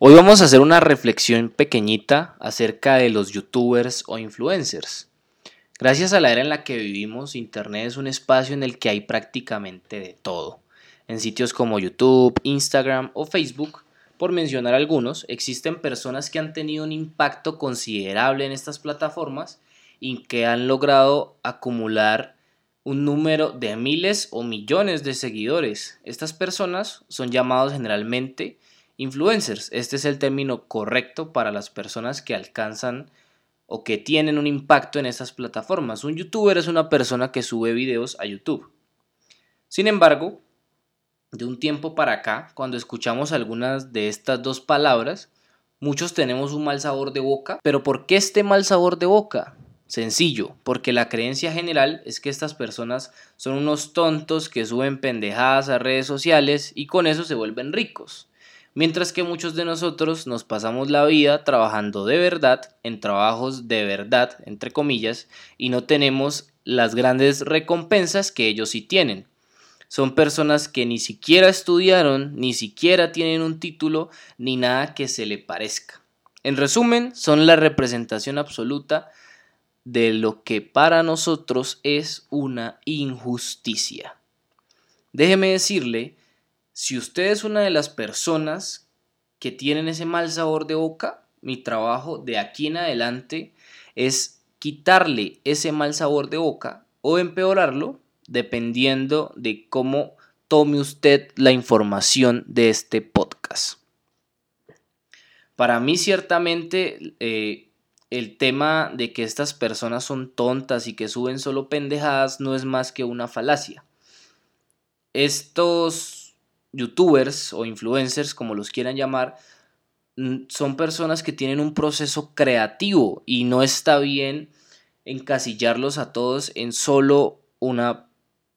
Hoy vamos a hacer una reflexión pequeñita acerca de los youtubers o influencers. Gracias a la era en la que vivimos, Internet es un espacio en el que hay prácticamente de todo. En sitios como YouTube, Instagram o Facebook, por mencionar algunos, existen personas que han tenido un impacto considerable en estas plataformas y que han logrado acumular un número de miles o millones de seguidores. Estas personas son llamados generalmente influencers. Este es el término correcto para las personas que alcanzan o que tienen un impacto en estas plataformas. Un youtuber es una persona que sube videos a YouTube. Sin embargo, de un tiempo para acá, cuando escuchamos algunas de estas dos palabras, muchos tenemos un mal sabor de boca. Pero ¿por qué este mal sabor de boca? Sencillo, porque la creencia general es que estas personas son unos tontos que suben pendejadas a redes sociales y con eso se vuelven ricos. Mientras que muchos de nosotros nos pasamos la vida trabajando de verdad, en trabajos de verdad, entre comillas, y no tenemos las grandes recompensas que ellos sí tienen. Son personas que ni siquiera estudiaron, ni siquiera tienen un título, ni nada que se le parezca. En resumen, son la representación absoluta de lo que para nosotros es una injusticia. Déjeme decirle, si usted es una de las personas que tienen ese mal sabor de boca, mi trabajo de aquí en adelante es quitarle ese mal sabor de boca o empeorarlo dependiendo de cómo tome usted la información de este podcast. Para mí ciertamente eh, el tema de que estas personas son tontas y que suben solo pendejadas no es más que una falacia. Estos youtubers o influencers, como los quieran llamar, son personas que tienen un proceso creativo y no está bien encasillarlos a todos en solo una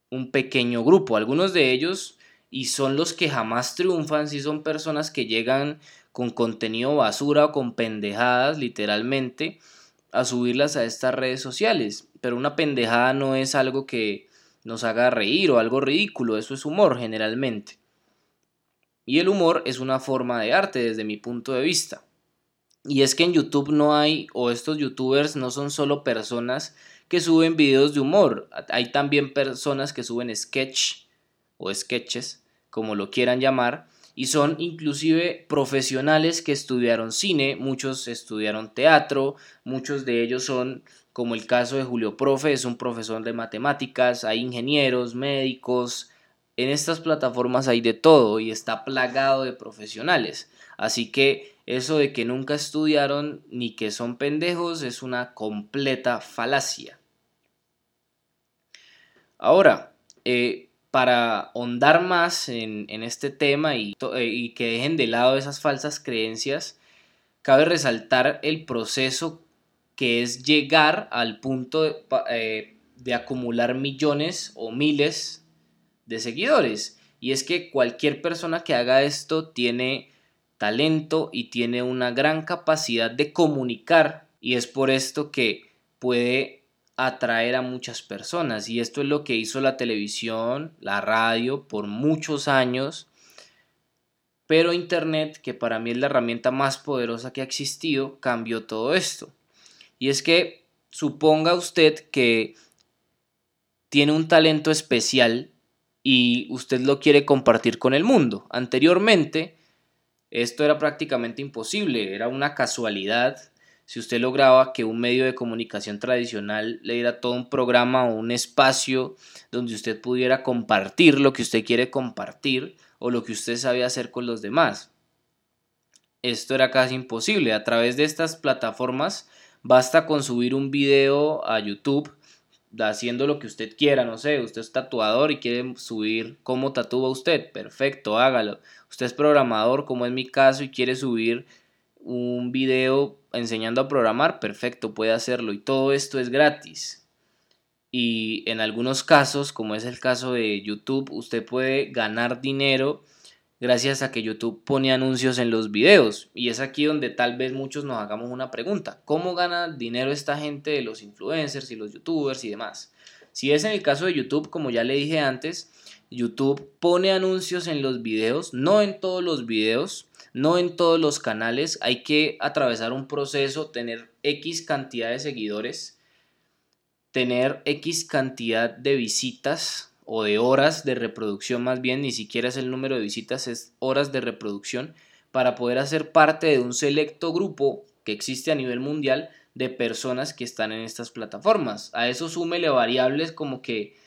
un pequeño grupo. Algunos de ellos, y son los que jamás triunfan, si son personas que llegan con contenido basura o con pendejadas, literalmente, a subirlas a estas redes sociales. Pero una pendejada no es algo que nos haga reír o algo ridículo, eso es humor generalmente. Y el humor es una forma de arte desde mi punto de vista. Y es que en YouTube no hay, o estos youtubers no son solo personas que suben videos de humor. Hay también personas que suben sketch o sketches, como lo quieran llamar, y son inclusive profesionales que estudiaron cine, muchos estudiaron teatro, muchos de ellos son, como el caso de Julio Profe, es un profesor de matemáticas, hay ingenieros, médicos, en estas plataformas hay de todo y está plagado de profesionales. Así que eso de que nunca estudiaron ni que son pendejos es una completa falacia. Ahora, eh, para ahondar más en, este tema y, eh, y, que dejen de lado esas falsas creencias, cabe resaltar el proceso que es llegar al punto de, eh, de acumular millones o miles de seguidores. Y es que cualquier persona que haga esto tiene talento y tiene una gran capacidad de comunicar y es por esto que puede atraer a muchas personas y esto es lo que hizo la televisión, la radio por muchos años, pero Internet, que para mí es la herramienta más poderosa que ha existido, cambió todo esto. Y es que suponga usted que tiene un talento especial y usted lo quiere compartir con el mundo. Anteriormente, esto era prácticamente imposible, era una casualidad si usted lograba que un medio de comunicación tradicional le diera todo un programa o un espacio donde usted pudiera compartir lo que usted quiere compartir o lo que usted sabe hacer con los demás. Esto era casi imposible. A través de estas plataformas basta con subir un video a YouTube haciendo lo que usted quiera, no sé, usted es tatuador y quiere subir cómo tatúa usted, perfecto, hágalo. Usted es programador, como es mi caso, y quiere subir un video enseñando a programar, perfecto, puede hacerlo. Y todo esto es gratis. Y en algunos casos, como es el caso de YouTube, usted puede ganar dinero gracias a que YouTube pone anuncios en los videos. Y es aquí donde tal vez muchos nos hagamos una pregunta. ¿Cómo gana dinero esta gente de los influencers y los youtubers y demás? Si es en el caso de YouTube, como ya le dije antes, YouTube pone anuncios en los videos, no en todos los videos, no en todos los canales, hay que atravesar un proceso, tener X cantidad de seguidores, tener X cantidad de visitas o de horas de reproducción más bien, ni siquiera es el número de visitas, es horas de reproducción para poder hacer parte de un selecto grupo que existe a nivel mundial de personas que están en estas plataformas. A eso súmele variables como que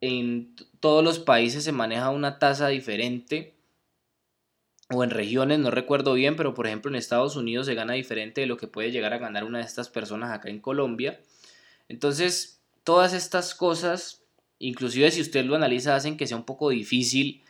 en todos los países se maneja una tasa diferente o en regiones, no recuerdo bien, pero por ejemplo en Estados Unidos se gana diferente de lo que puede llegar a ganar una de estas personas acá en Colombia. Entonces, todas estas cosas, inclusive si usted lo analiza, hacen que sea un poco difícil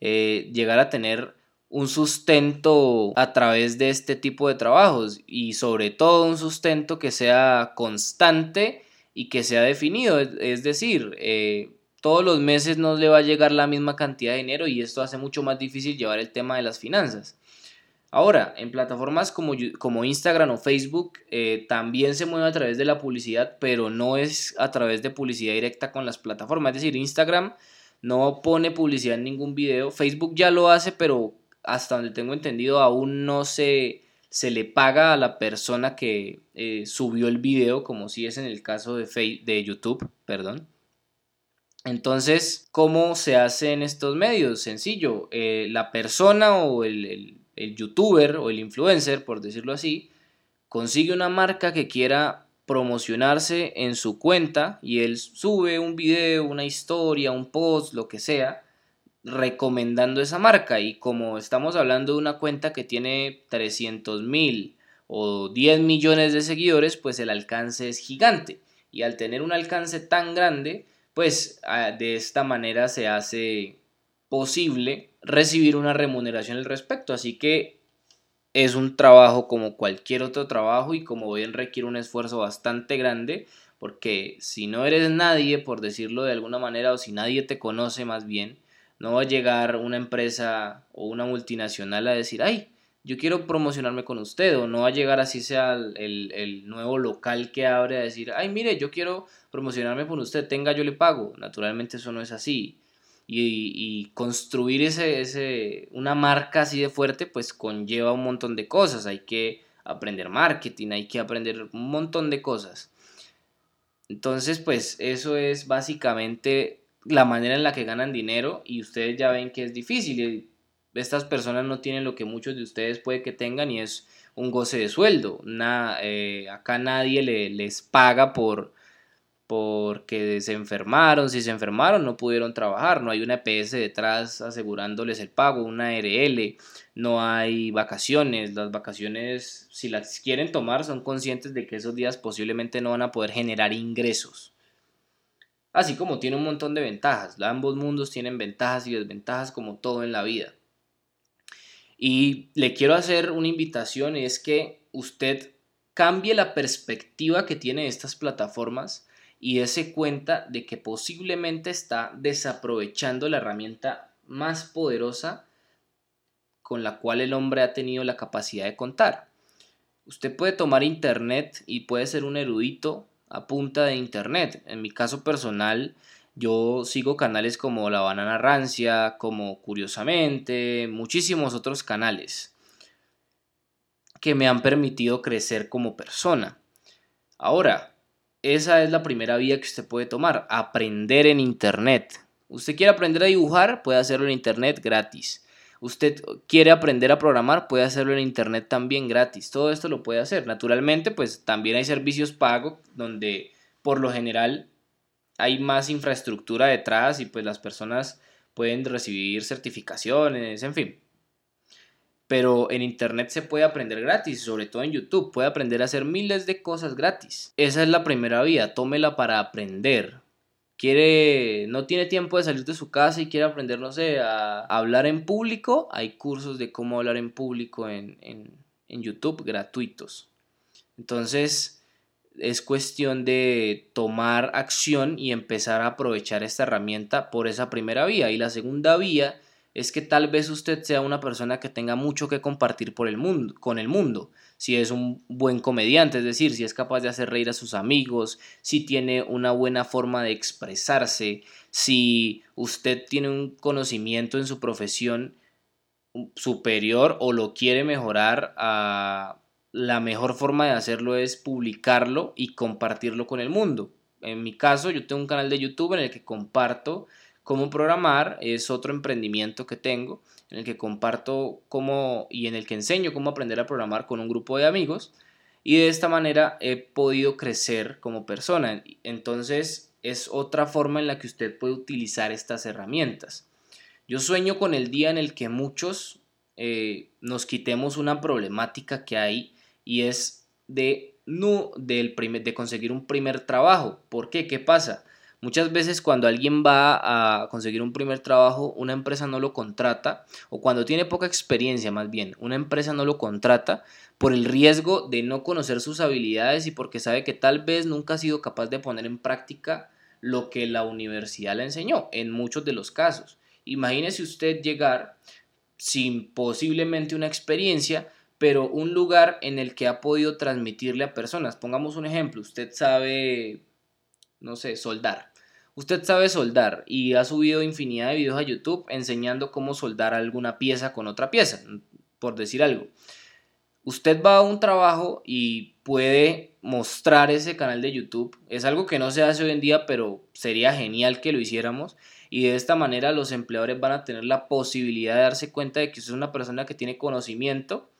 eh, llegar a tener un sustento a través de este tipo de trabajos y sobre todo un sustento que sea constante y que sea definido. Es decir, eh, todos los meses no le va a llegar la misma cantidad de dinero y esto hace mucho más difícil llevar el tema de las finanzas. Ahora, en plataformas como, como Instagram o Facebook eh, también se mueve a través de la publicidad, pero no es a través de publicidad directa con las plataformas. Es decir, Instagram no pone publicidad en ningún video, Facebook ya lo hace, pero hasta donde tengo entendido aún no se, se le paga a la persona que eh, subió el video, como si es en el caso de, de YouTube, perdón. Entonces, ¿cómo se hace en estos medios? Sencillo, eh, la persona o el, youtuber o el influencer, por decirlo así, consigue una marca que quiera promocionarse en su cuenta y él sube un video, una historia, un post, lo que sea, recomendando esa marca. Y como estamos hablando de una cuenta que tiene 300 mil o 10 millones de seguidores, pues el alcance es gigante. Y al tener un alcance tan grande, pues ah, de esta manera se hace posible recibir una remuneración al respecto. Así que es un trabajo como cualquier otro trabajo y como bien requiere un esfuerzo bastante grande porque si no eres nadie, por decirlo de alguna manera, o si nadie te conoce más bien, no va a llegar una empresa o una multinacional a decir, ay, yo quiero promocionarme con usted, o no va a llegar así sea el, nuevo local que abre a decir, ay, mire, yo quiero promocionarme con usted, tenga, yo le pago. Naturalmente eso no es así. Y, construir ese, ese, una marca así de fuerte, pues conlleva un montón de cosas. Hay que aprender marketing, hay que aprender un montón de cosas. Entonces, pues eso es básicamente la manera en la que ganan dinero y ustedes ya ven que es difícil estas personas no tienen lo que muchos de ustedes puede que tengan y es un goce de sueldo. Eh, acá nadie le, les paga por porque se enfermaron, si se enfermaron no pudieron trabajar, no hay una EPS detrás asegurándoles el pago, una RL, no hay vacaciones, las vacaciones si las quieren tomar son conscientes de que esos días posiblemente no van a poder generar ingresos. Así como tiene un montón de ventajas, ambos mundos tienen ventajas y desventajas como todo en la vida. Y le quiero hacer una invitación, es que usted cambie la perspectiva que tiene estas plataformas y dése cuenta de que posiblemente está desaprovechando la herramienta más poderosa con la cual el hombre ha tenido la capacidad de contar. Usted puede tomar internet y puede ser un erudito a punta de internet. En mi caso personal, yo sigo canales como La Banana Rancia, como Curiosamente, muchísimos otros canales que me han permitido crecer como persona. Ahora, esa es la primera vía que usted puede tomar, aprender en Internet. Usted quiere aprender a dibujar, puede hacerlo en Internet gratis. Usted quiere aprender a programar, puede hacerlo en Internet también gratis. Todo esto lo puede hacer. Naturalmente, pues también hay servicios pagos donde por lo general hay más infraestructura detrás y pues las personas pueden recibir certificaciones, en fin. Pero en Internet se puede aprender gratis, sobre todo en YouTube, puede aprender a hacer miles de cosas gratis. Esa es la primera vía, tómela para aprender. Quiere, no tiene tiempo de salir de su casa y quiere aprender, no sé, a hablar en público. Hay cursos de cómo hablar en público en, en YouTube gratuitos. Entonces, es cuestión de tomar acción y empezar a aprovechar esta herramienta por esa primera vía. Y la segunda vía es que tal vez usted sea una persona que tenga mucho que compartir por el mundo, con el mundo. Si es un buen comediante, es decir, si es capaz de hacer reír a sus amigos, si tiene una buena forma de expresarse, si usted tiene un conocimiento en su profesión superior o lo quiere mejorar a la mejor forma de hacerlo es publicarlo y compartirlo con el mundo. En mi caso, yo tengo un canal de YouTube en el que comparto cómo programar, es otro emprendimiento que tengo, en el que comparto cómo y en el que enseño cómo aprender a programar con un grupo de amigos y de esta manera he podido crecer como persona. Entonces es otra forma en la que usted puede utilizar estas herramientas. Yo sueño con el día en el que muchos eh, nos quitemos una problemática que hay y es de, no, del primer, de conseguir un primer trabajo. ¿Por qué? ¿Qué pasa? Muchas veces cuando alguien va a conseguir un primer trabajo, una empresa no lo contrata, o cuando tiene poca experiencia más bien, una empresa no lo contrata por el riesgo de no conocer sus habilidades y porque sabe que tal vez nunca ha sido capaz de poner en práctica lo que la universidad le enseñó, en muchos de los casos. Imagínese usted llegar sin posiblemente una experiencia, pero un lugar en el que ha podido transmitirle a personas. Pongamos un ejemplo, usted sabe, no sé, soldar. Usted sabe soldar y ha subido infinidad de videos a YouTube enseñando cómo soldar alguna pieza con otra pieza, por decir algo. Usted va a un trabajo y puede mostrar ese canal de YouTube. Es algo que no se hace hoy en día, pero sería genial que lo hiciéramos y de esta manera los empleadores van a tener la posibilidad de darse cuenta de que usted es una persona que tiene conocimiento,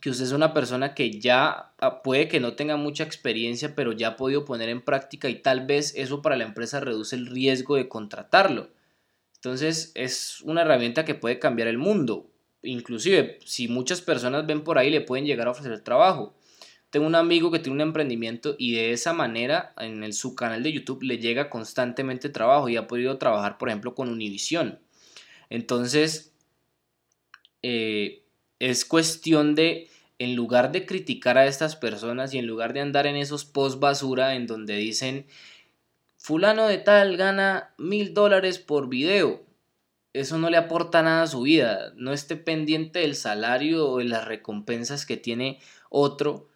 que usted es una persona que ya ah, puede que no tenga mucha experiencia, pero ya ha podido poner en práctica y tal vez eso para la empresa reduce el riesgo de contratarlo. Entonces es una herramienta que puede cambiar el mundo. Inclusive si muchas personas ven por ahí le pueden llegar a ofrecer trabajo. Tengo un amigo que tiene un emprendimiento y de esa manera en el, su canal de YouTube le llega constantemente trabajo y ha podido trabajar, por ejemplo, con Univision. Entonces, eh, es cuestión de, en lugar de criticar a estas personas y en lugar de andar en esos post basura en donde dicen, fulano de tal gana mil dólares por video, eso no le aporta nada a su vida, no esté pendiente del salario o de las recompensas que tiene otro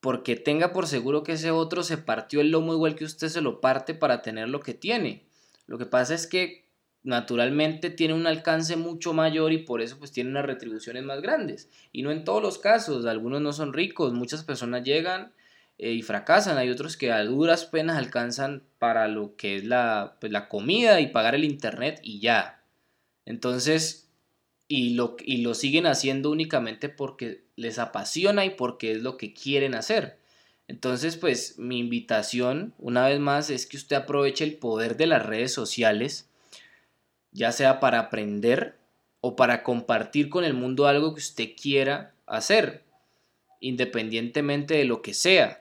porque tenga por seguro que ese otro se partió el lomo igual que usted se lo parte para tener lo que tiene. Lo que pasa es que naturalmente tiene un alcance mucho mayor y por eso pues tiene unas retribuciones más grandes. Y no en todos los casos, algunos no son ricos, muchas personas llegan eh, y fracasan, hay otros que a duras penas alcanzan para lo que es la, pues, la comida y pagar el internet y ya. Entonces, y lo, y lo siguen haciendo únicamente porque les apasiona y porque es lo que quieren hacer. Entonces, pues mi invitación, una vez más, es que usted aproveche el poder de las redes sociales, ya sea para aprender o para compartir con el mundo algo que usted quiera hacer, independientemente de lo que sea.